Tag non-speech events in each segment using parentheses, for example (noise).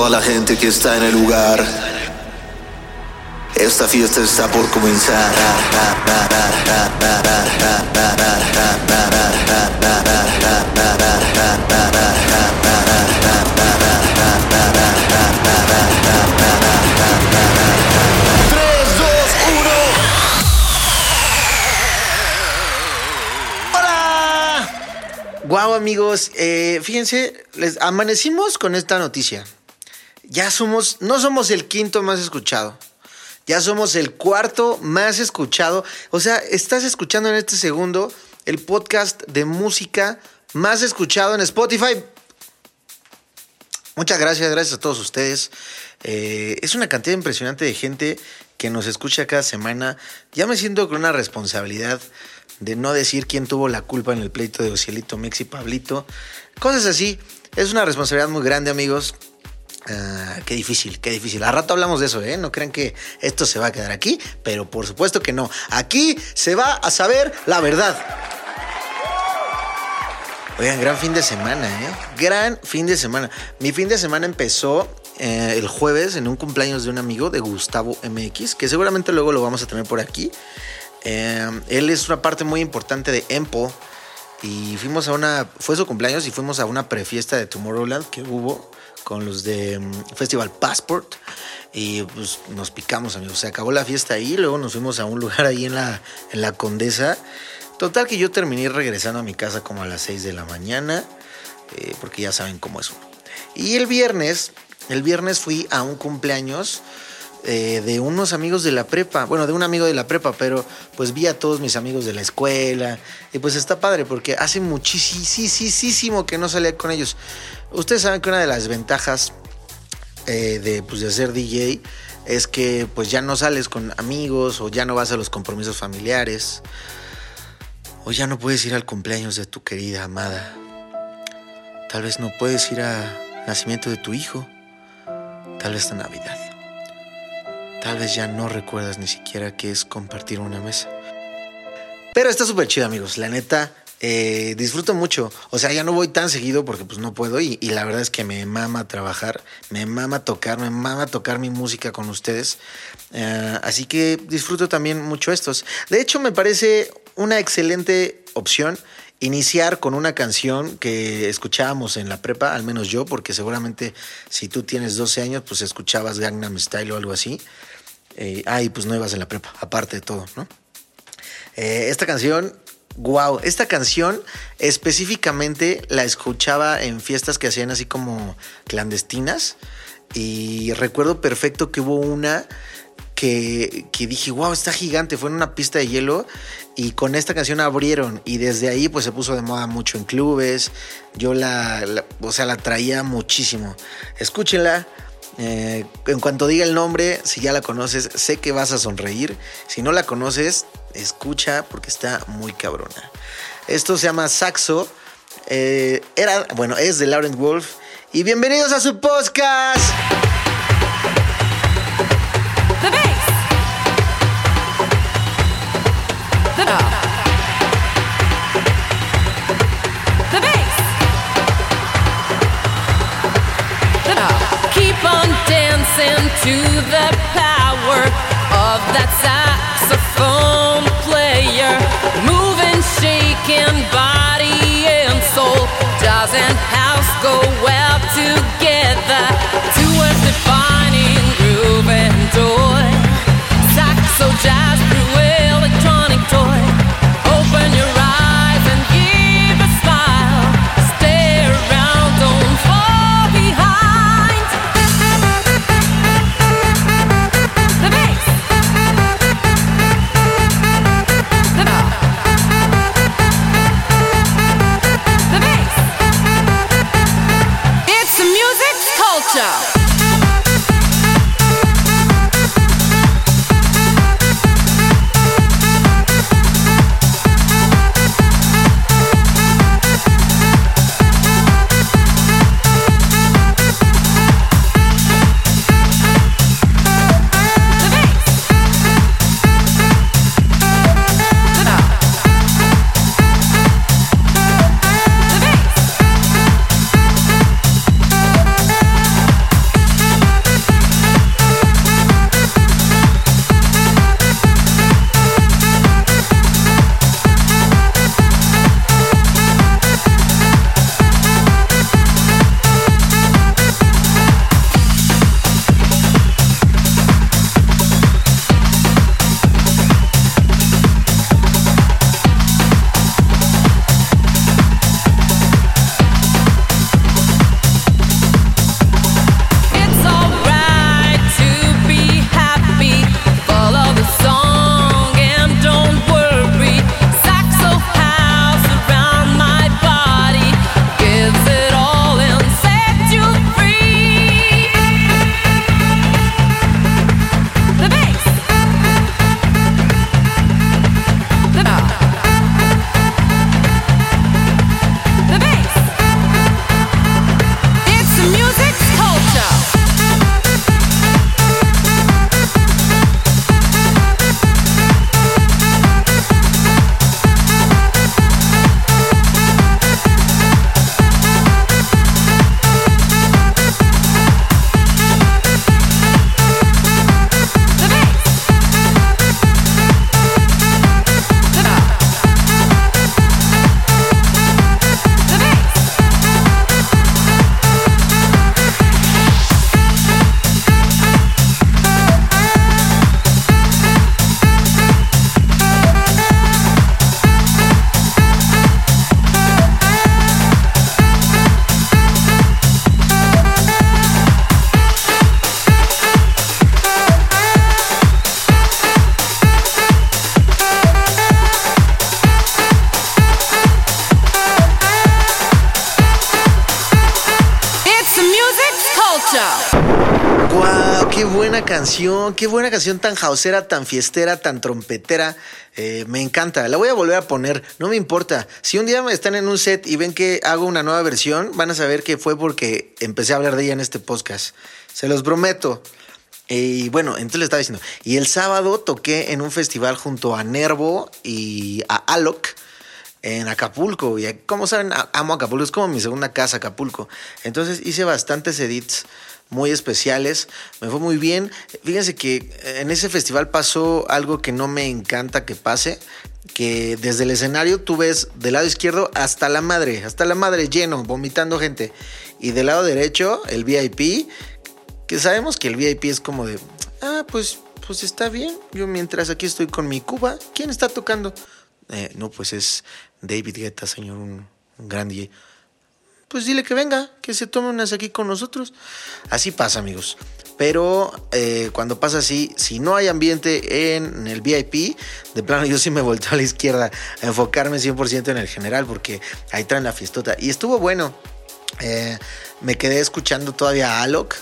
toda la gente que está en el lugar. Esta fiesta está por comenzar. Tres, dos, uno. ¡Hola! Guau, amigos. eh, fíjense, les amanecimos con esta noticia. Ya somos, no somos el quinto más escuchado. Ya somos el cuarto más escuchado. O sea, estás escuchando en este segundo el podcast de música más escuchado en Spotify. Muchas gracias, gracias a todos ustedes. Eh, es una cantidad impresionante de gente que nos escucha cada semana. Ya me siento con una responsabilidad de no decir quién tuvo la culpa en el pleito de Ocielito, Mex y Pablito. Cosas así. Es una responsabilidad muy grande, amigos. Ah, qué difícil, qué difícil. A rato hablamos de eso, ¿eh? No crean que esto se va a quedar aquí, pero por supuesto que no. Aquí se va a saber la verdad. Oigan, gran fin de semana, ¿eh? Gran fin de semana. Mi fin de semana empezó eh, el jueves en un cumpleaños de un amigo de Gustavo MX, que seguramente luego lo vamos a tener por aquí. Eh, él es una parte muy importante de Empo. Y fuimos a una. Fue su cumpleaños y fuimos a una prefiesta de Tomorrowland que hubo con los de mm, Festival Passport. Y pues nos picamos, amigos. Se acabó la fiesta ahí. Luego nos fuimos a un lugar ahí en la, en la Condesa. Total que yo terminé regresando a mi casa como a las 6 de la mañana. eh, porque ya saben cómo es uno. Y el viernes, el viernes fui a un cumpleaños eh, de unos amigos de la prepa, bueno, de un amigo de la prepa, pero pues vi a todos mis amigos de la escuela y pues está padre porque hace muchísimo que no salía con ellos. Ustedes saben que una de las ventajas eh, de, pues, de ser DJ es que pues ya no sales con amigos o ya no vas a los compromisos familiares o ya no puedes ir al cumpleaños de tu querida amada. Tal vez no puedes ir al nacimiento de tu hijo, tal vez a Navidad. Tal vez ya no recuerdas ni siquiera qué es compartir una mesa. Pero está súper chido, amigos. La neta, eh, disfruto mucho. O sea, ya no voy tan seguido porque pues no puedo. Y, y la verdad es que me mama trabajar, me mama tocar, me mama tocar mi música con ustedes. Eh, así que disfruto también mucho estos. De hecho, me parece una excelente opción iniciar con una canción que escuchábamos en la prepa, al menos yo, porque seguramente si tú tienes 12 años, pues escuchabas Gangnam Style o algo así. Eh, ah, y pues no ibas en la prepa, aparte de todo, ¿no? Eh, esta canción, wow, esta canción específicamente la escuchaba en fiestas que hacían así como clandestinas y recuerdo perfecto que hubo una que, que dije, wow, está gigante, fue en una pista de hielo y con esta canción abrieron y desde ahí pues se puso de moda mucho en clubes, yo la, la o sea, la traía muchísimo. Escúchenla. Eh, en cuanto diga el nombre, si ya la conoces, sé que vas a sonreír. Si no la conoces, escucha porque está muy cabrona. Esto se llama Saxo. Eh, era, bueno, es de Laurent Wolf. Y bienvenidos a su podcast. To the power of that saxophone ¡Qué buena canción tan jausera, tan fiestera, tan trompetera! Eh, me encanta. La voy a volver a poner. No me importa. Si un día están en un set y ven que hago una nueva versión, van a saber que fue porque empecé a hablar de ella en este podcast. Se los prometo. Y bueno, entonces le estaba diciendo. Y el sábado toqué en un festival junto a Nervo y a Alok en Acapulco. Y como saben, amo Acapulco. Es como mi segunda casa, Acapulco. Entonces hice bastantes edits muy especiales. Me fue muy bien. Fíjense que en ese festival pasó algo que no me encanta que pase. Que desde el escenario tú ves del lado izquierdo hasta la madre, hasta la madre lleno, vomitando gente. Y del lado derecho, el VIP, que sabemos que el VIP es como de, ah, pues, pues está bien. Yo mientras aquí estoy con mi Cuba, ¿quién está tocando? "Eh, no, pues es David Guetta, señor, un. Pues dile que venga, que se tome unas aquí con nosotros. Así pasa, amigos. Pero eh, cuando pasa así, si no hay ambiente en el VIP, de plano yo sí me volteo a la izquierda a enfocarme 100% en el general, porque ahí traen la fiestota. Y estuvo bueno. Eh, me quedé escuchando todavía a Alok,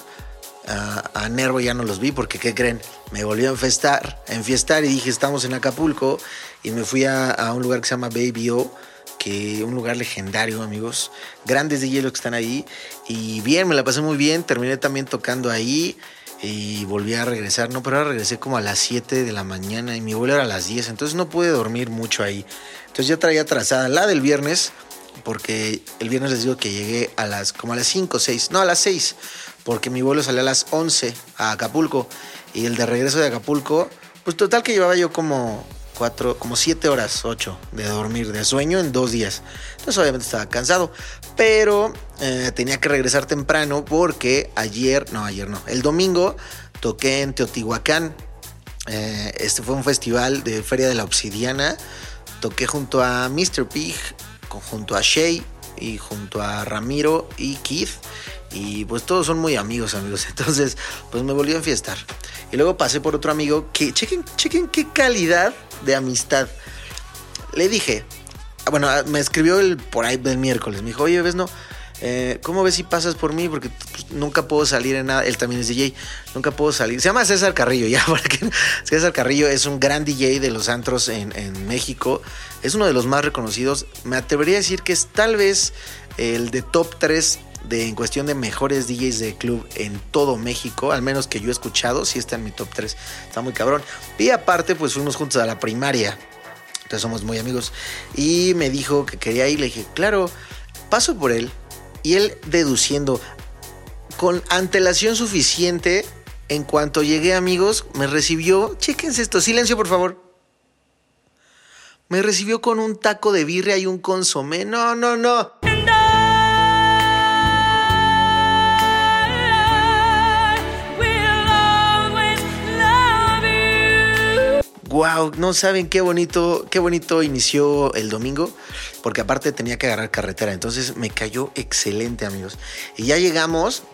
a, a Nervo ya no los vi porque, ¿qué creen? Me volvió a enfiestar, enfiestar y dije, estamos en Acapulco y me fui a, un lugar que se llama Baby O, que un lugar legendario, amigos. Grandes de hielo que están ahí y bien, me la pasé muy bien. Terminé también tocando ahí y volví a regresar, no, pero ahora regresé como a las 7 de la mañana y mi vuelo era a las 10, entonces no pude dormir mucho ahí. Entonces ya traía trazada la del viernes, porque el viernes les digo que llegué a las como a las 5 o 6, no, a las 6, porque mi vuelo salió a las 11 a Acapulco y el de regreso de Acapulco, pues total que llevaba yo como 4, como 7 horas, 8 de dormir, de sueño en dos días. Entonces obviamente estaba cansado, pero eh, tenía que regresar temprano porque ayer, no, ayer no, el domingo toqué en Teotihuacán. Eh, este fue un festival de Feria de la Obsidiana. Toqué junto a Mr. Pig, junto a Shay y junto a Ramiro y Keith. Y pues todos son muy amigos, amigos. (laughs) Entonces, pues me volví a enfiestar. Y luego pasé por otro amigo que, chequen, chequen qué calidad de amistad. Le dije, ah, bueno, ah, me escribió el, por ahí del miércoles. Me dijo, oye, ves, no, eh, ¿cómo ves si pasas por mí? Porque pues, nunca puedo salir en nada. Él también es DJ. Nunca puedo salir. Se llama César Carrillo, ya, (laughs) porque César Carrillo es un gran DJ de los antros en, en México. Es uno de los más reconocidos. Me atrevería a decir que es tal vez el de top 3 de, en cuestión de mejores DJs de club en todo México, al menos que yo he escuchado, sí está en mi top 3, está muy cabrón. Y aparte, pues fuimos juntos a la primaria, entonces somos muy amigos. Y me dijo que quería ir, le dije, claro, paso por él. Y él deduciendo, con antelación suficiente, en cuanto llegué, amigos, me recibió, chéquense esto, silencio por favor. Me recibió con un taco de birria y un consomé. No, no, no. Wow, no saben qué bonito, qué bonito inició el domingo, porque aparte tenía que agarrar carretera, entonces me cayó excelente, amigos. Y ya llegamos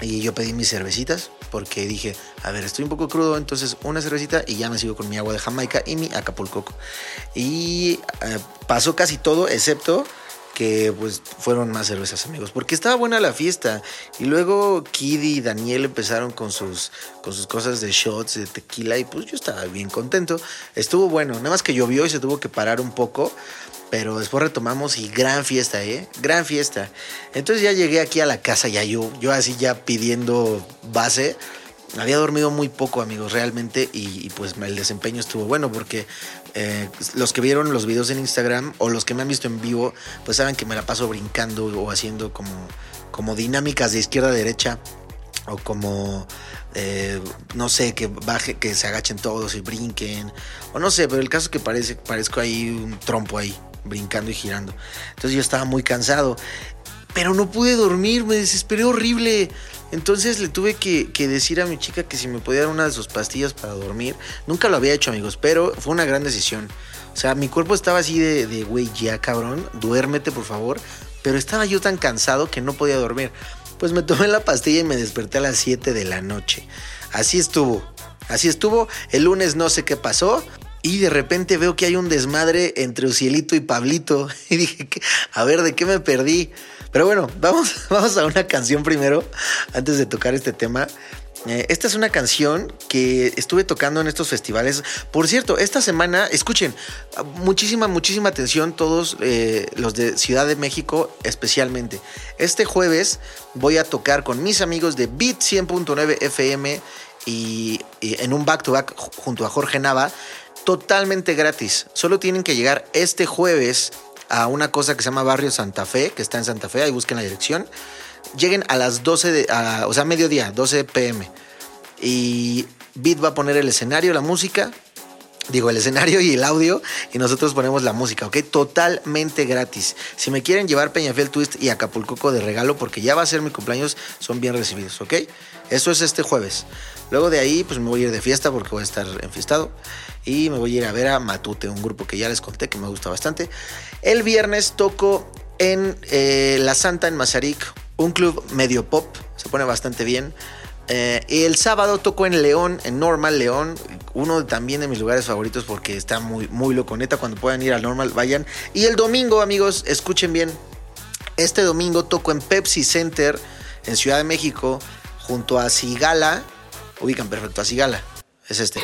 y yo pedí mis cervecitas porque dije, a ver, estoy un poco crudo, entonces una cervecita y ya me sigo con mi agua de Jamaica y mi Acapulco. Y eh, pasó casi todo, excepto que pues fueron más cervezas, amigos, porque estaba buena la fiesta. Y luego Kid y Daniel empezaron con sus, con sus cosas de shots, de tequila, y pues yo estaba bien contento. Estuvo bueno, nada más que llovió y se tuvo que parar un poco. Pero después retomamos y gran fiesta, ¿eh? Gran fiesta. Entonces ya llegué aquí a la casa, ya yo, yo así ya pidiendo base. Había dormido muy poco, amigos, realmente, y pues el desempeño estuvo bueno porque eh, los que vieron los videos en Instagram o los que me han visto en vivo, pues saben que me la paso brincando o haciendo como, como dinámicas de izquierda a derecha o como eh, no sé que baje que se agachen todos y brinquen o no sé pero el caso es que parece parezco ahí un trompo ahí brincando y girando. Entonces yo estaba muy cansado pero no pude dormir me desesperé horrible entonces le tuve que, decir a mi chica que si me podía dar una de sus pastillas para dormir nunca lo había hecho amigos pero fue una gran decisión o sea mi cuerpo estaba así de de güey ya cabrón duérmete por favor pero estaba yo tan cansado que no podía dormir pues me tomé la pastilla y me desperté a las 7 de la noche. Así estuvo. Así estuvo. El lunes no sé qué pasó. Y de repente veo que hay un desmadre entre Ucielito y Pablito. (laughs) Y dije, a ver, ¿de qué me perdí? Pero bueno, vamos, (laughs) vamos a una canción primero, antes de tocar este tema. Eh, esta es una canción que estuve tocando en estos festivales. Por cierto, esta semana, escuchen, muchísima, muchísima atención todos eh, los de Ciudad de México especialmente. Este jueves voy a tocar con mis amigos de Beat 100.9 FM y, y en un back-to-back junto a Jorge Nava, totalmente gratis. Solo tienen que llegar este jueves a una cosa que se llama Barrio Santa Fe, que está en Santa Fe, ahí busquen la dirección lleguen a las 12 de, a- o sea, mediodía, 12 pm. Y Beat va a poner el escenario, la música, digo, el escenario y el audio, y nosotros ponemos la música, ¿ok? Totalmente gratis. Si me quieren llevar Peñafiel Twist y Acapulcoco de regalo, porque ya va a ser mi cumpleaños, son bien recibidos, ¿ok? Eso es este jueves. Luego de ahí, pues me voy a ir de fiesta porque voy a estar enfiestado. Y me voy a ir a ver a Matute, un grupo que ya les conté que me gusta bastante. El viernes toco en eh, La Santa en Mazarik, un club medio pop, se pone bastante bien. Eh, y el sábado toco en León, en Normal León, uno también de mis lugares favoritos porque está muy, muy loco. Neta, cuando puedan ir al Normal, vayan. Y el domingo, amigos, escuchen bien. Este domingo toco en Pepsi Center, en Ciudad de México, junto a Sigala. Ubican perfecto a Sigala. Es este.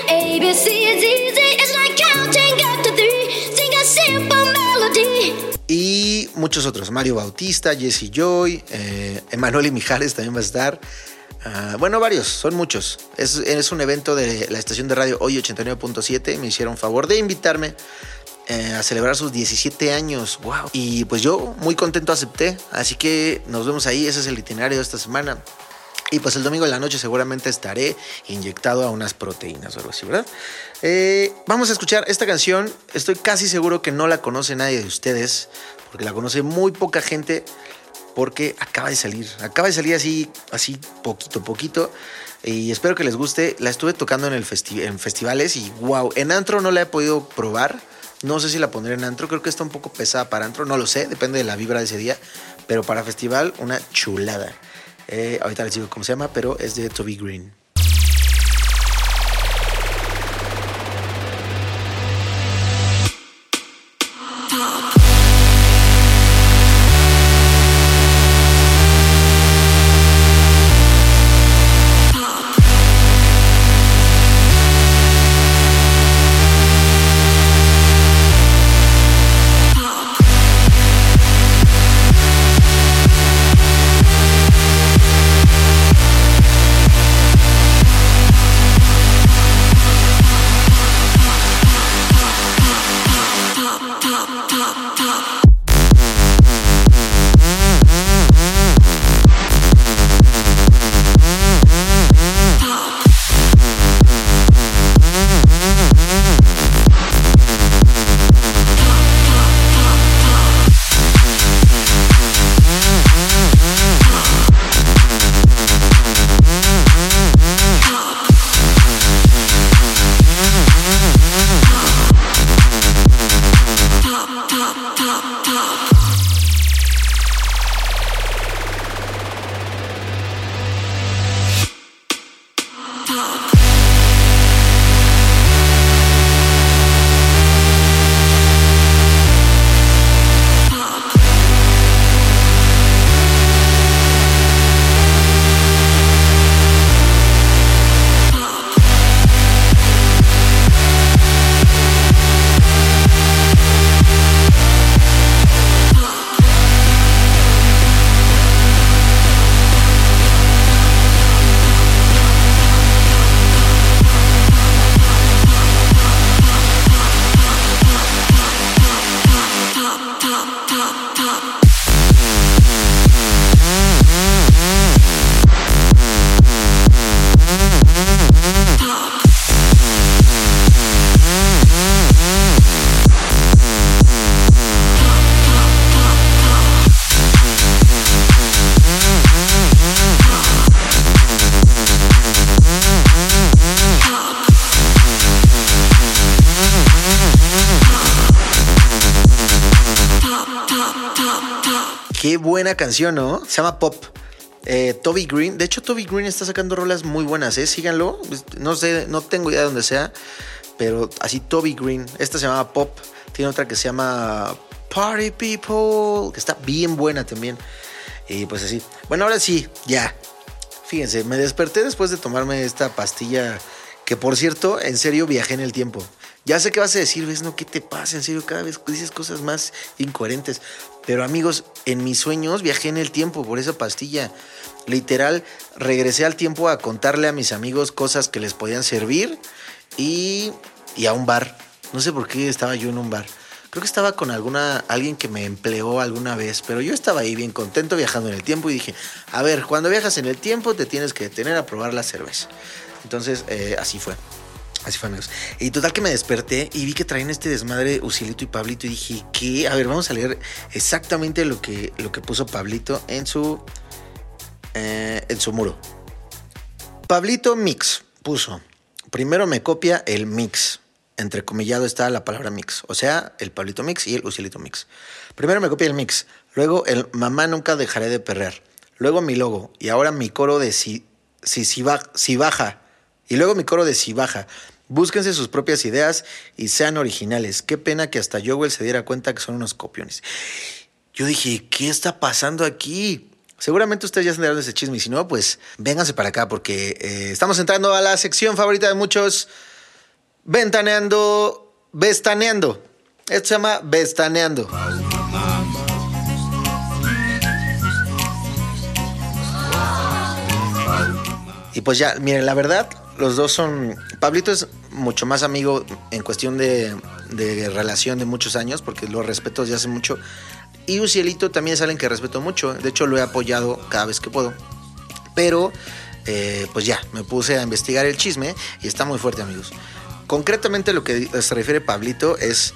Y muchos otros. Mario Bautista, Jesse Joy, eh, Emanuel y Mijares también va a estar. Ah, bueno, varios, son muchos. Es, es un evento de la estación de radio Hoy 89.7. Me hicieron favor de invitarme eh, a celebrar sus 17 años. ¡Wow! Y pues yo muy contento acepté. Así que nos vemos ahí. Ese es el itinerario de esta semana. Y pues el domingo en la noche seguramente estaré inyectado a unas proteínas o algo así, ¿verdad? Eh, vamos a escuchar esta canción. Estoy casi seguro que no la conoce nadie de ustedes, porque la conoce muy poca gente, porque acaba de salir. Acaba de salir así, así poquito, poquito. Y espero que les guste. La estuve tocando en, el en festivales y wow, en antro no la he podido probar. No sé si la pondré en antro, creo que está un poco pesada para antro, no lo sé, depende de la vibra de ese día. Pero para festival, una chulada. Eh, ahorita les digo cómo se llama, pero es de Toby Green. Buena canción, ¿no? Se llama Pop. Eh, Toby Green. De hecho, Toby Green está sacando rolas muy buenas, ¿eh? Síganlo. No sé, no tengo idea de dónde sea. Pero así Toby Green. Esta se llama Pop. Tiene otra que se llama Party People. Que está bien buena también. Y pues así. Bueno, ahora sí, ya. Fíjense, me desperté después de tomarme esta pastilla que por cierto, en serio viajé en el tiempo. Ya sé que vas a decir, ves, no, ¿qué te pasa? En serio, cada vez dices cosas más incoherentes. Pero amigos, en mis sueños viajé en el tiempo por esa pastilla. Literal, regresé al tiempo a contarle a mis amigos cosas que les podían servir y, y a un bar. No sé por qué estaba yo en un bar. Creo que estaba con alguna alguien que me empleó alguna vez, pero yo estaba ahí bien contento viajando en el tiempo y dije, a ver, cuando viajas en el tiempo te tienes que detener a probar la cerveza. Entonces, eh, así fue. Así fue, amigos. Y total que me desperté y vi que traían este desmadre Usilito y Pablito y dije, ¿qué? A ver, vamos a leer exactamente lo que, lo que puso Pablito en su, eh, en su muro. Pablito Mix puso, primero me copia el mix. Entrecomillado está la palabra mix, o sea, el Pablito Mix y el Usilito Mix. Primero me copia el mix, luego el mamá nunca dejaré de perrear, luego mi logo y ahora mi coro de si, si, si, ba- si baja y luego mi coro de si baja. Búsquense sus propias ideas y sean originales. Qué pena que hasta Jowell se diera cuenta que son unos copiones. Yo dije, ¿qué está pasando aquí? Seguramente ustedes ya se enteraron de ese chisme y si no, pues vénganse para acá porque eh, estamos entrando a la sección favorita de muchos, ventaneando, vestaneando. Esto se llama vestaneando. Y pues ya, miren, la verdad, los dos son. Pablito es mucho más amigo en cuestión de, de relación de muchos años, porque lo respeto desde hace mucho. Y Ucielito también es alguien que respeto mucho. De hecho, lo he apoyado cada vez que puedo. Pero, eh, pues ya, me puse a investigar el chisme y está muy fuerte, amigos. Concretamente, lo que se refiere Pablito es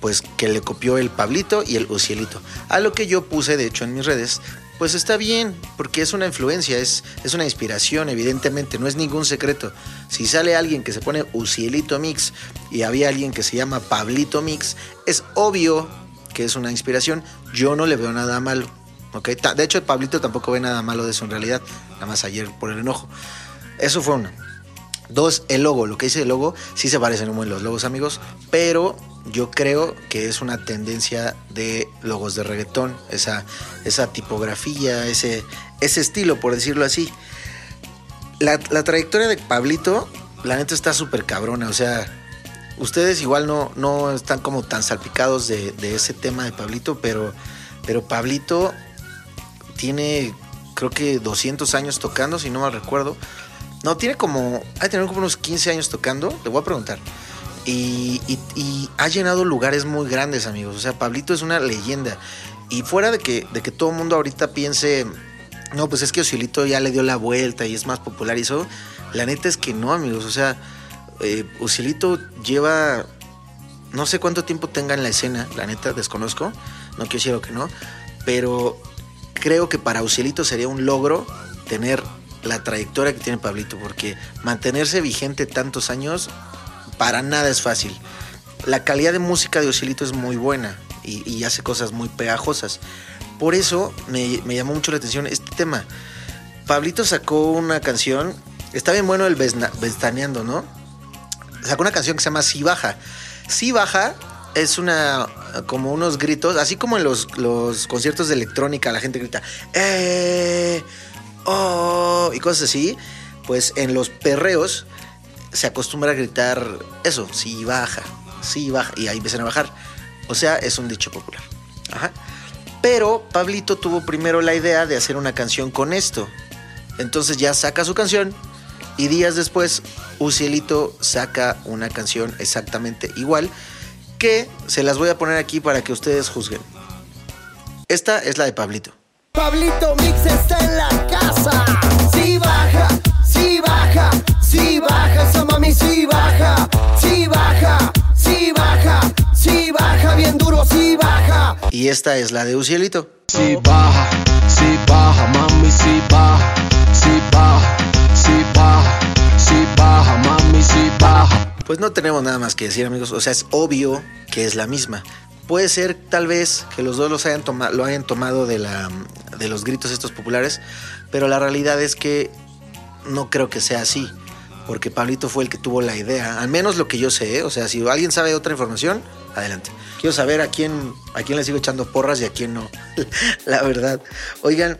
pues que le copió el Pablito y el Ucielito. A lo que yo puse, de hecho, en mis redes, pues está bien, porque es una influencia, es, es una inspiración, evidentemente, no es ningún secreto. Si sale alguien que se pone Ucielito Mix y había alguien que se llama Pablito Mix, es obvio que es una inspiración. Yo no le veo nada malo. ¿ok? Ta- De hecho, Pablito tampoco ve nada malo de eso en realidad, nada más ayer por el enojo. Eso fue una. Dos, el logo. Lo que dice el logo, sí se parecen buen los logos, amigos. Pero yo creo que es una tendencia de logos de reggaetón. Esa, esa tipografía, ese, ese estilo, por decirlo así. La, la trayectoria de Pablito, la neta está súper cabrona. O sea, ustedes igual no, no están como tan salpicados de, de ese tema de Pablito, pero, pero Pablito tiene, creo que 200 años tocando, si no mal recuerdo. No, tiene como. Ha de tener como unos 15 años tocando. Le voy a preguntar. Y, ha llenado lugares muy grandes, amigos. O sea, Pablito es una leyenda. Y fuera de que, de que todo el mundo ahorita piense. No, pues es que Ucielito ya le dio la vuelta y es más popular y eso. La neta es que no, amigos. O sea, eh, lleva. No sé cuánto tiempo tenga en la escena, la neta, desconozco. No quiero decir que no. Pero creo que para Ucielito sería un logro tener la trayectoria que tiene Pablito, porque mantenerse vigente tantos años para nada es fácil. La calidad de música de Ucielito es muy buena y, hace cosas muy pegajosas. Por eso me, me llamó mucho la atención este tema. Pablito sacó una canción, está bien bueno el vesna- vestaneando, ¿no? Sacó una canción que se llama Si Baja. Si Baja es una como unos gritos, así como en los, los conciertos de electrónica la gente grita ¡Eh! ¡Oh! y cosas así. Pues en los perreos se acostumbra a gritar eso, si baja, si baja, y ahí empiezan a bajar. O sea, es un dicho popular. Ajá. Pero Pablito tuvo primero la idea de hacer una canción con esto. Entonces ya saca su canción y días después Ucielito saca una canción exactamente igual que se las voy a poner aquí para que ustedes juzguen. Esta es la de Pablito. Pablito Mix está en la casa. Si baja, si baja, si baja, esa mami si baja, si baja, si baja, si baja, bien duro, si baja. Y esta es la de Ucielito. Si baja, si baja, mami, si baja, si baja, si baja, si baja, mami, si baja. Pues no tenemos nada más que decir, amigos. O sea, es obvio que es la misma. Puede ser, tal vez, que los dos los hayan lo hayan tomado de, la, de los gritos estos populares, pero la realidad es que no creo que sea así, porque Pablito fue el que tuvo la idea, al menos lo que yo sé. ¿eh? O sea, si alguien sabe otra información, adelante. Quiero saber a quién, a quién le sigo echando porras y a quién no. (laughs) La verdad. Oigan,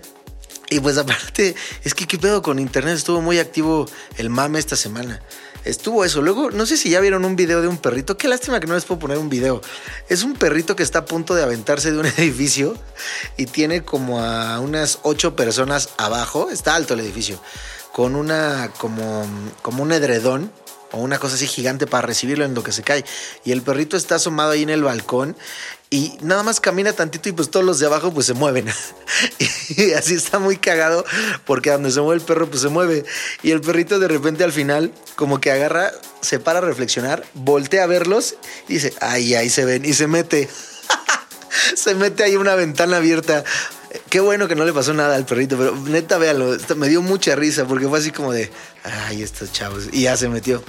y pues aparte, es que qué pedo con internet, estuvo muy activo el mame esta semana. Estuvo eso. Luego, no sé si ya vieron un video de un perrito. Qué lástima que no les puedo poner un video. Es un perrito que está a punto de aventarse de un (laughs) edificio y tiene como a unas ocho personas abajo. Está alto el edificio. Con una, como, como un edredón o una cosa así gigante para recibirlo en lo que se cae. Y el perrito está asomado ahí en el balcón y nada más camina tantito y pues todos los de abajo pues se mueven. (laughs) y así está muy cagado porque donde se mueve el perro pues se mueve. Y el perrito de repente al final como que agarra, se para a reflexionar, voltea a verlos y dice, ay, ahí se ven y se mete. (laughs) se mete ahí una ventana abierta. Qué bueno que no le pasó nada al perrito, pero neta, véanlo, me dio mucha risa porque fue así como de, ay, estos chavos. Y ya se metió.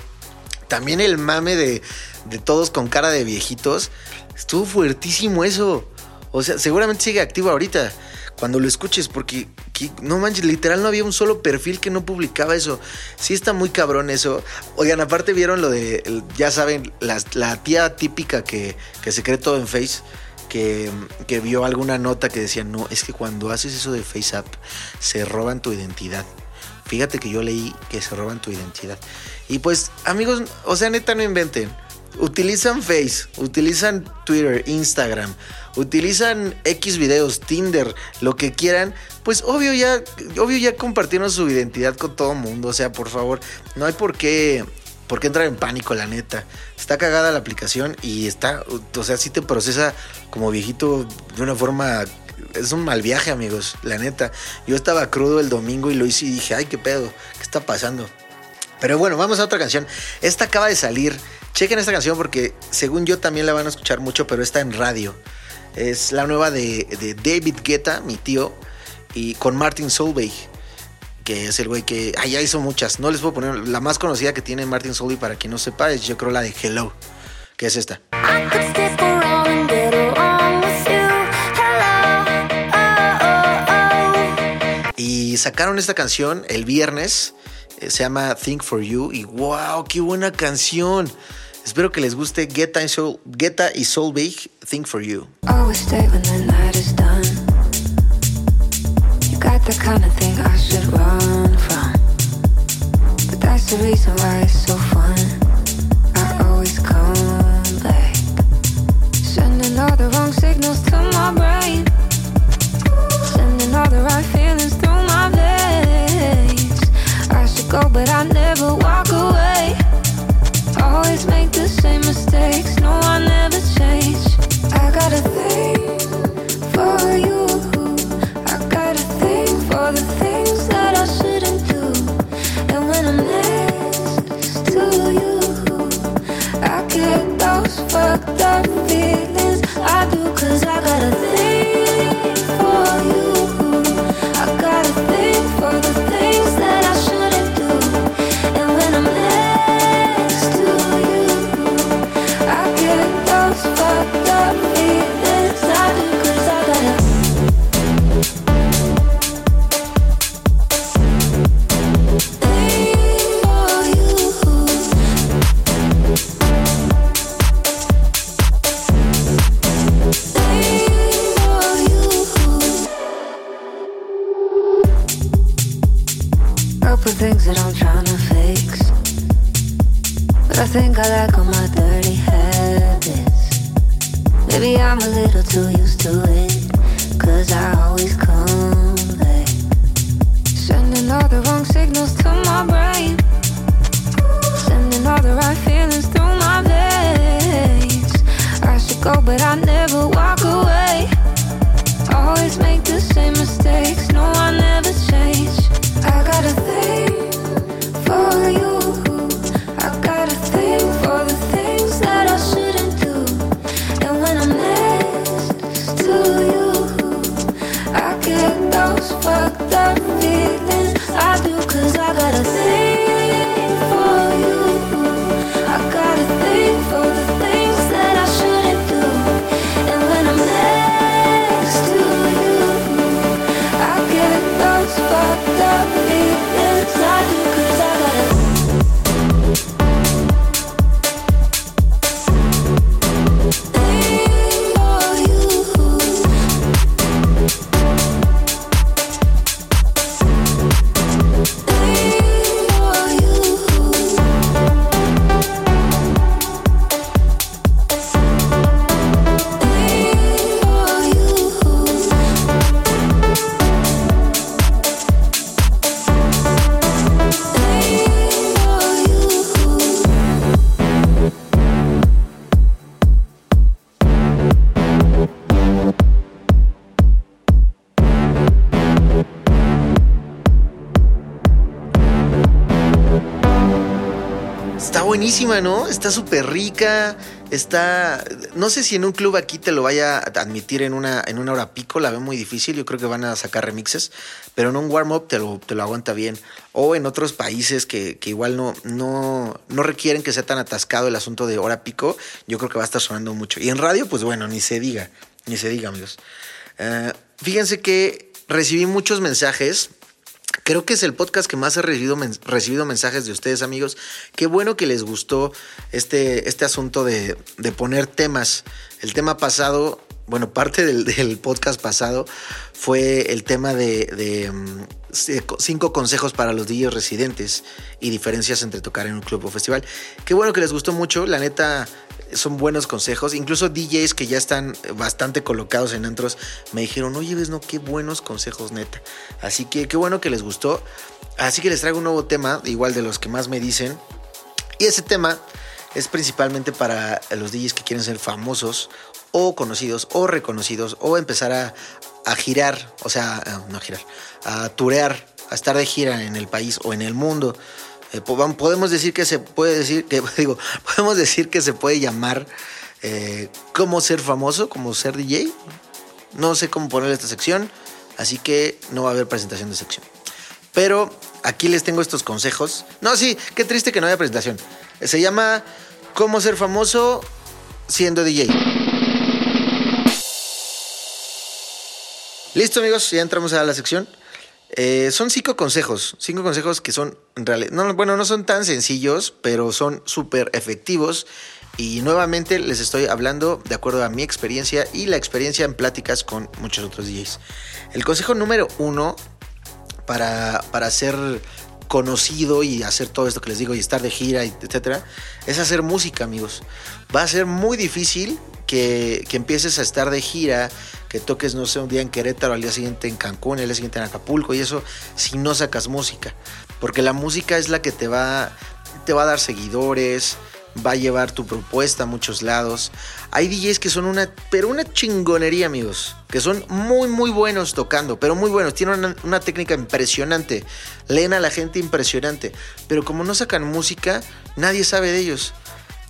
También el mame de, de todos con cara de viejitos. Estuvo fuertísimo eso. O sea, seguramente sigue activo ahorita. Cuando lo escuches, porque que- no manches, literal no había un solo perfil que no publicaba eso. Sí está muy cabrón eso. Oigan, aparte vieron lo de, ya saben, la, tía típica que, que se cree todo en Face, que, que vio alguna nota que decía, no, es que cuando haces eso de Face App, se roban tu identidad. Fíjate que yo leí que se roban tu identidad. Y pues, amigos, o sea, neta, no inventen. Utilizan Face, utilizan Twitter, Instagram, utilizan X videos, Tinder, lo que quieran. Pues obvio ya, obvio ya compartieron su identidad con todo el mundo. O sea, por favor, no hay por qué, por qué entrar en pánico, la neta. Está cagada la aplicación y está, o sea, sí te procesa como viejito de una forma es un mal viaje, amigos, la neta. Yo estaba crudo el domingo y lo hice y dije, ay, qué pedo, ¿qué está pasando? Pero bueno, vamos a otra canción. Esta acaba de salir. Chequen esta canción porque según yo también la van a escuchar mucho, pero está en radio. Es la nueva de, de David Guetta, mi tío, y con Martin Solveig, que es el güey que... Ya hizo muchas. No les puedo poner... La más conocida que tiene Martin Solveig, para quien no sepa, es yo creo la de Hello, que es esta. Oh, oh, oh. Y sacaron esta canción el viernes. eh, se llama Think for You. Y wow, qué buena canción. Espero que les guste Guetta y, Soul, Guetta y Solveig, Think for You. Always stay when the night is done. You got the kind of thing I should run from. But that's the reason why it's so fun. I always come back. Sending all the wrong signals to my brain. Sending all the right feelings through my veins. I should go, but I never walk away. Always make the same mistakes. No, I never change. I got a thing for you. I got a thing for the things that I shouldn't do. And when I'm next to you, I get those fucked up feelings. Little too used to ¿no? Está súper rica. Está. No sé si en un club aquí te lo vaya a admitir en una, en una hora pico. La veo muy difícil. Yo creo que van a sacar remixes. Pero en un warm-up te lo, te lo aguanta bien. O en otros países que, que igual no, no, no requieren que sea tan atascado el asunto de hora pico. Yo creo que va a estar sonando mucho. Y en radio, pues bueno, ni se diga. Ni se diga, amigos. Eh, fíjense que recibí muchos mensajes Creo que es el podcast que más he recibido, men- recibido mensajes de ustedes, amigos. Qué bueno que les gustó este, este asunto de, de poner temas. El tema pasado, bueno, parte del, del podcast pasado fue el tema de, de, mm, cinco consejos para los DJs residentes y diferencias entre tocar en un club o festival. Qué bueno que les gustó mucho. La neta, son buenos consejos. Incluso DJs que ya están bastante colocados en antros me dijeron, oye, ves, no, qué buenos consejos, neta. Así que qué bueno que les gustó. Así que les traigo un nuevo tema, igual de los que más me dicen. Y ese tema es principalmente para los DJs que quieren ser famosos o conocidos o reconocidos o empezar a, girar, o sea, no girar, a turear, a estar de gira en el país o en el mundo. Eh, podemos decir que se puede decir que (laughs) digo podemos decir que se puede llamar eh, cómo ser famoso como ser DJ no sé cómo ponerle esta sección así que no va a haber presentación de sección. Pero aquí les tengo estos consejos. No sí qué triste que no haya presentación. Eh, se llama cómo ser famoso siendo DJ Listo, amigos, ya entramos a la sección. Eh, son cinco consejos, cinco consejos que son no, bueno, no son tan sencillos, pero son súper efectivos. Y nuevamente les estoy hablando de acuerdo a mi experiencia y la experiencia en pláticas con muchos otros DJs. El consejo número uno para, para ser conocido y hacer todo esto que les digo y estar de gira, etcétera, es hacer música, amigos. Va a ser muy difícil que, que empieces a estar de gira, que toques, no sé, un día en Querétaro, al día siguiente en Cancún, al día siguiente en Acapulco y eso, si no sacas música. Porque la música es la que te va, te va a dar seguidores, va a llevar tu propuesta a muchos lados. Hay DJs que son una, pero una chingonería, amigos, que son muy, muy buenos tocando, pero muy buenos, tienen una, una técnica impresionante, leen a la gente impresionante, pero como no sacan música, nadie sabe de ellos.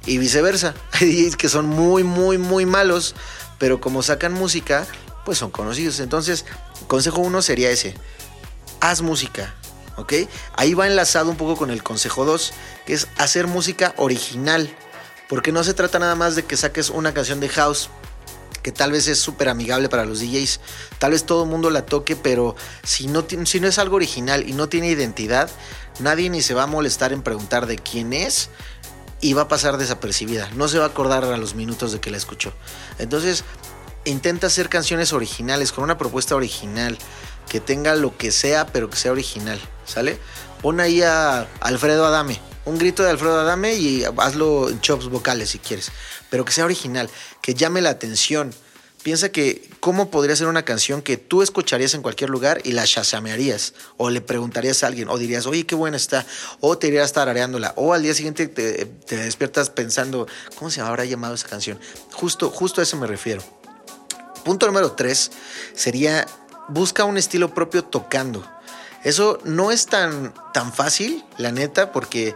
Y viceversa, (laughs) hay DJs que son muy, muy, muy malos, pero como sacan música, pues son conocidos. Entonces, consejo uno sería ese, haz música, ¿ok? Ahí va enlazado un poco con el consejo 2, que es hacer música original, porque no se trata nada más de que saques una canción de house, que tal vez es súper amigable para los DJs, tal vez todo el mundo la toque, pero si no, si no es algo original y no tiene identidad, nadie ni se va a molestar en preguntar de quién es y va a pasar desapercibida, no se va a acordar a los minutos de que la escuchó. Entonces, intenta hacer canciones originales, con una propuesta original, que tenga lo que sea, pero que sea original, ¿sale? Pon ahí a Alfredo Adame, un grito de Alfredo Adame y hazlo en chops vocales si quieres, pero que sea original, que llame la atención. Piensa que cómo podría ser una canción que tú escucharías en cualquier lugar y la chasamearías o le preguntarías a alguien o dirías, oye, qué buena está, o te irías tarareándola, o al día siguiente te, te despiertas pensando, ¿cómo se habrá llamado esa canción? Justo, justo a eso me refiero. Punto número tres sería busca un estilo propio tocando. Eso no es tan, tan fácil, la neta, porque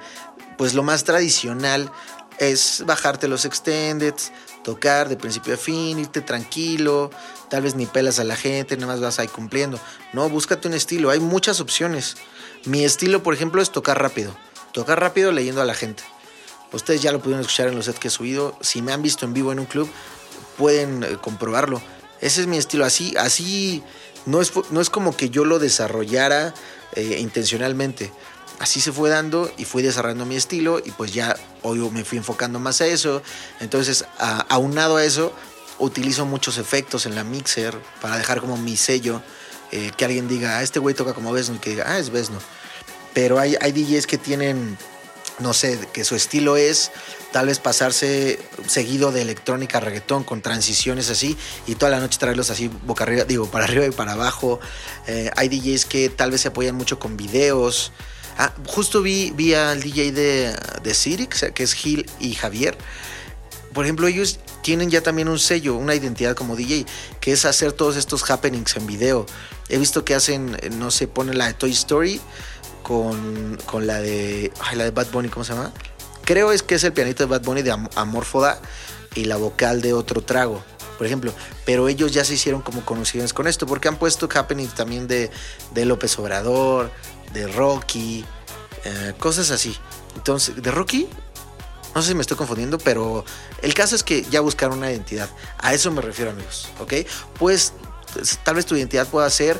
pues lo más tradicional es bajarte los extendeds, tocar de principio a fin, irte tranquilo, tal vez ni pelas a la gente, nada más vas ahí cumpliendo. No, búscate un estilo, hay muchas opciones. Mi estilo, por ejemplo, es tocar rápido. Tocar rápido leyendo a la gente. Ustedes ya lo pudieron escuchar en los sets que he subido. Si me han visto en vivo en un club, pueden eh, comprobarlo. Ese es mi estilo. Así, así no es, no es como que yo lo desarrollara eh, intencionalmente. Así se fue dando y fui desarrollando mi estilo y pues ya hoy me fui enfocando más a eso. Entonces, a- aunado a eso, utilizo muchos efectos en la mixer para dejar como mi sello. eh, que alguien diga, ah, este güey toca como Vesno y que diga, ah, es Vesno. Pero hay, hay DJs que tienen no sé, que su estilo es tal vez pasarse seguido de electrónica a reggaetón con transiciones así y toda la noche traerlos así boca arriba, digo, para arriba y para abajo. Eh, hay DJs que tal vez se apoyan mucho con videos. Ah, justo vi, vi al DJ de, de que es Gil y Javier. Por ejemplo, ellos tienen ya también un sello, una identidad como DJ, que es hacer todos estos happenings en video. He visto que hacen, eh, no sé, ponen la de Toy Story con, con la de. La de Bad Bunny, ¿cómo se llama? creo es que es el pianito de Bad Bunny de Am- Amorfoda y la vocal de otro trago, por ejemplo. Pero ellos ya se hicieron como conocidos con esto, porque han puesto happening también de, de López Obrador, de Rocky, eh, cosas así. Entonces, ¿de Rocky? No sé si me estoy confundiendo, pero el caso es que ya buscaron una identidad. A eso me refiero, amigos, ¿ok? Pues tal vez tu identidad pueda ser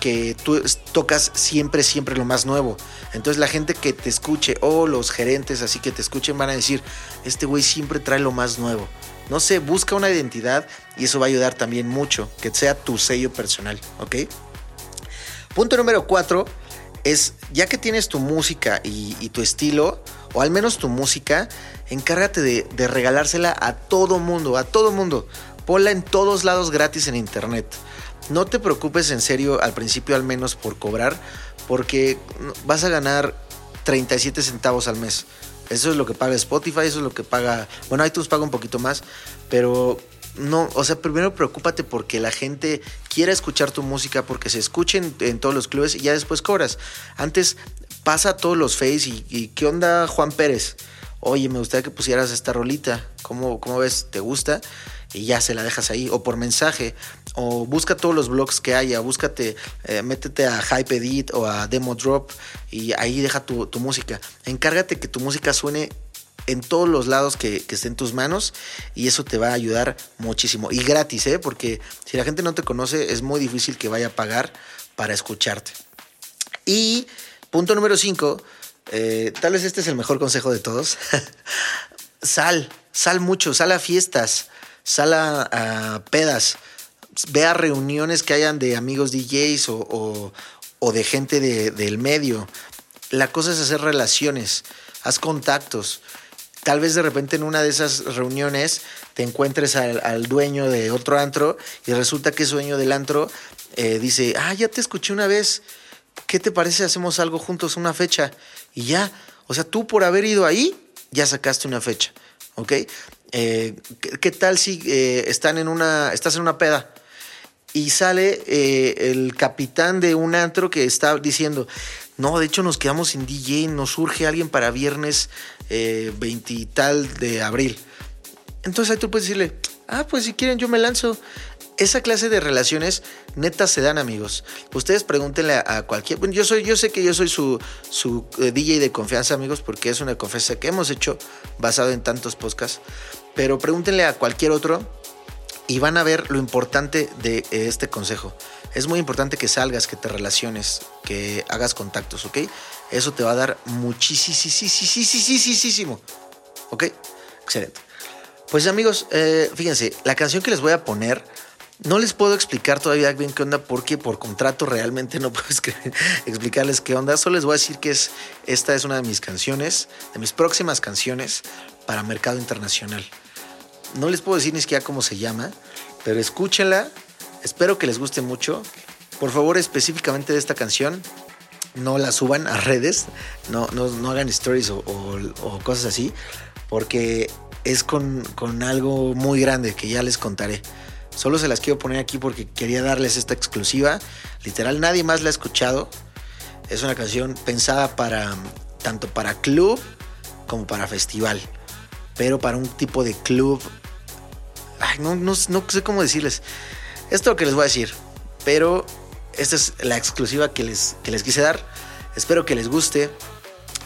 que tú tocas siempre, siempre lo más nuevo. Entonces la gente que te escuche o los gerentes así que te escuchen van a decir, este güey siempre trae lo más nuevo. No sé, busca una identidad y eso va a ayudar también mucho, que sea tu sello personal, ¿ok? Punto número cuatro es, ya que tienes tu música y, tu estilo, o al menos tu música, encárgate de, de regalársela a todo mundo, a todo mundo. Ponla en todos lados gratis en internet. No te preocupes en serio al principio al menos por cobrar, porque vas a ganar 37 centavos al mes. Eso es lo que paga Spotify, eso es lo que paga, bueno, iTunes paga un poquito más, pero no, o sea, primero preocúpate porque la gente quiera escuchar tu música, porque se escuchen en todos los clubes y ya después cobras. Antes pasa a todos los face y, y ¿qué onda Juan Pérez? Oye, me gustaría que pusieras esta rolita, ¿cómo, cómo ves? ¿Te gusta? Y ya se la dejas ahí, o por mensaje, o busca todos los blogs que haya, búscate, eh, métete a Hype Edit o a Demo Drop y ahí deja tu, tu música. Encárgate que tu música suene en todos los lados que, que esté en tus manos y eso te va a ayudar muchísimo. Y gratis, ¿eh? Porque si la gente no te conoce es muy difícil que vaya a pagar para escucharte. Y punto número 5, tal vez este es el mejor consejo de todos. (laughs) sal, sal mucho, sal a fiestas, sal a, pedas, ve a reuniones que hayan de amigos DJs o, o- de gente de- del medio. La cosa es hacer relaciones, haz contactos. Tal vez de repente en una de esas reuniones te encuentres al, dueño de otro antro y resulta que ese dueño del antro eh, dice, ah, ya te escuché una vez, ¿qué te parece hacemos algo juntos, una fecha? Y ya, o sea, tú por haber ido ahí, ya sacaste una fecha, ¿ok? Eh, ¿qué, tal si eh, están en una, estás en una peda y sale el capitán de un antro que está diciendo, no, de hecho nos quedamos sin DJ, nos surge alguien para viernes eh, 20 y tal de abril. Entonces ahí tú puedes decirle, ah, pues si quieren yo me lanzo. Esa clase de relaciones netas se dan, amigos. Ustedes pregúntenle a, cualquier. Yo soy, yo sé que yo soy su, su eh, DJ de confianza, amigos, porque es una confianza que hemos hecho basado en tantos podcasts. Pero pregúntenle a cualquier otro y van a ver lo importante de eh, este consejo. Es muy importante que salgas, que te relaciones, que hagas contactos, ¿ok? Eso te va a dar muchísimo. ¿Ok? Excelente. Pues amigos, eh, fíjense, la canción que les voy a poner, no les puedo explicar todavía bien qué onda, porque por contrato realmente no (laughs) puedo explicarles qué onda. Solo les voy a decir que es, esta es una de mis canciones, de mis próximas canciones para mercado internacional. No les puedo decir ni siquiera cómo se llama, pero escúchenla. Espero que les guste mucho. Por favor, específicamente de esta canción, no la suban a redes, no, no, no hagan stories o, o- cosas así, porque es con, con algo muy grande que ya les contaré. Solo se las quiero poner aquí porque quería darles esta exclusiva. Literal, nadie más la ha escuchado. Es una canción pensada para tanto para club como para festival, pero para un tipo de club. No, no, no sé cómo decirles. Esto es lo que les voy a decir, pero esta es la exclusiva que les, que les quise dar. Espero que les guste.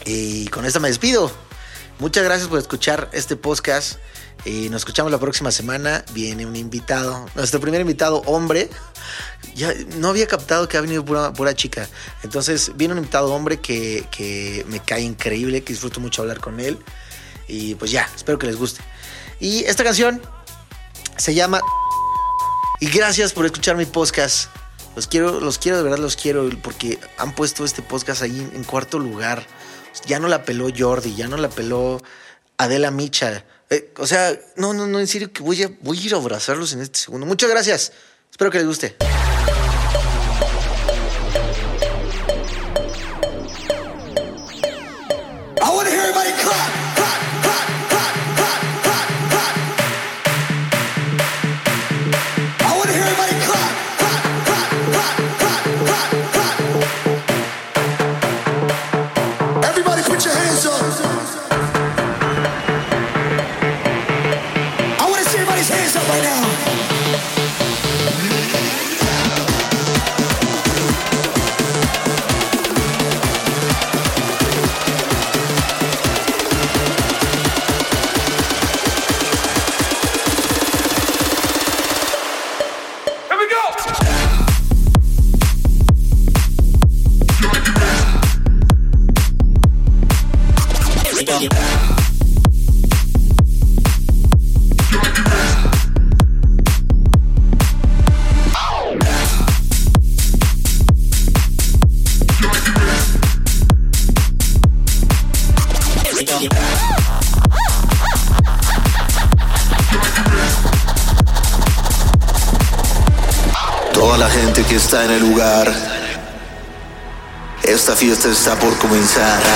Y con esta me despido. Muchas gracias por escuchar este podcast. Y nos escuchamos la próxima semana. Viene un invitado, nuestro primer invitado, hombre. Ya no había captado que ha venido pura, pura chica. Entonces viene un invitado hombre que, que me cae increíble, que disfruto mucho hablar con él. Y pues ya, espero que les guste. Y esta canción se llama y gracias por escuchar mi podcast. Los quiero, los quiero, de verdad los quiero, porque han puesto este podcast ahí en, cuarto lugar. Ya no la peló Jordi, ya no la peló Adela Micha. Eh, o sea, no, no, no, en serio que voy a, voy a ir a abrazarlos en este segundo. Muchas gracias. Espero que les guste. Esta fiesta está